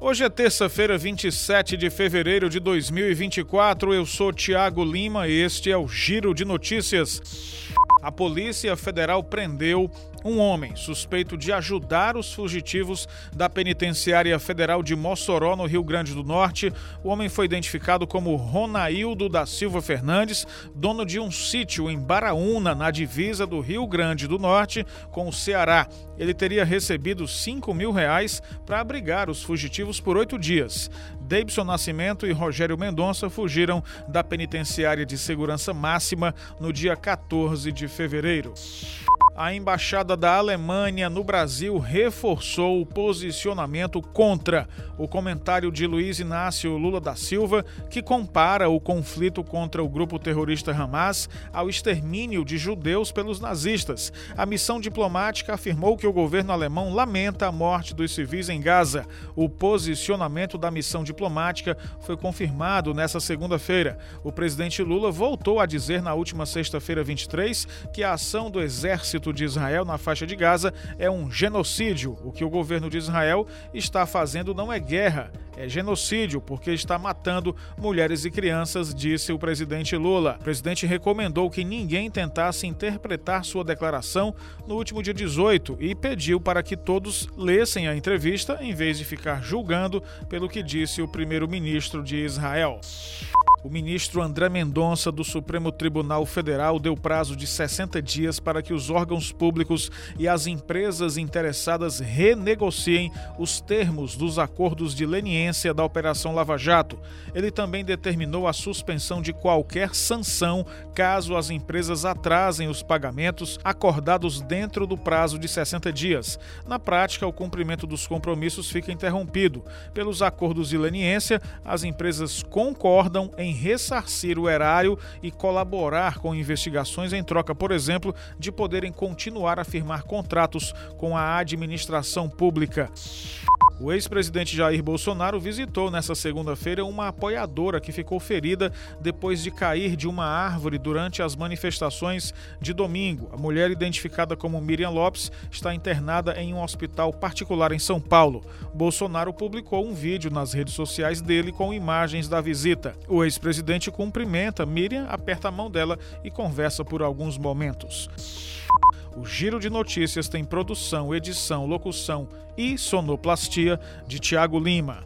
Hoje é terça-feira, 27 de fevereiro de 2024. Eu sou Tiago Lima e este é o Giro de Notícias. A Polícia Federal prendeu um homem suspeito de ajudar os fugitivos da Penitenciária Federal de Mossoró, no Rio Grande do Norte. O homem foi identificado como Ronaildo da Silva Fernandes, dono de um sítio em Baraúna, na divisa do Rio Grande do Norte com o Ceará. Ele teria recebido 5 mil reais para abrigar os fugitivos por oito dias. Davidson Nascimento e Rogério Mendonça fugiram da penitenciária de segurança máxima no dia 14 de fevereiro a Embaixada da Alemanha no Brasil reforçou o posicionamento contra o comentário de Luiz Inácio Lula da Silva, que compara o conflito contra o grupo terrorista Hamas ao extermínio de judeus pelos nazistas. A missão diplomática afirmou que o governo alemão lamenta a morte dos civis em Gaza. O posicionamento da missão diplomática foi confirmado nesta segunda-feira. O presidente Lula voltou a dizer na última sexta-feira 23 que a ação do exército de Israel na faixa de Gaza é um genocídio. O que o governo de Israel está fazendo não é guerra, é genocídio, porque está matando mulheres e crianças, disse o presidente Lula. O presidente recomendou que ninguém tentasse interpretar sua declaração no último dia 18 e pediu para que todos lessem a entrevista em vez de ficar julgando pelo que disse o primeiro-ministro de Israel. O ministro André Mendonça, do Supremo Tribunal Federal, deu prazo de 60 dias para que os órgãos públicos e as empresas interessadas renegociem os termos dos acordos de leniência da Operação Lava Jato. Ele também determinou a suspensão de qualquer sanção caso as empresas atrasem os pagamentos acordados dentro do prazo de 60 dias. Na prática, o cumprimento dos compromissos fica interrompido. Pelos acordos de leniência, as empresas concordam em ressarcir o erário e colaborar com investigações em troca, por exemplo, de poderem continuar a firmar contratos com a administração pública. O ex-presidente Jair Bolsonaro visitou nesta segunda-feira uma apoiadora que ficou ferida depois de cair de uma árvore durante as manifestações de domingo. A mulher, identificada como Miriam Lopes, está internada em um hospital particular em São Paulo. Bolsonaro publicou um vídeo nas redes sociais dele com imagens da visita. O ex-presidente cumprimenta Miriam, aperta a mão dela e conversa por alguns momentos. O Giro de Notícias tem produção, edição, locução e sonoplastia de Tiago Lima.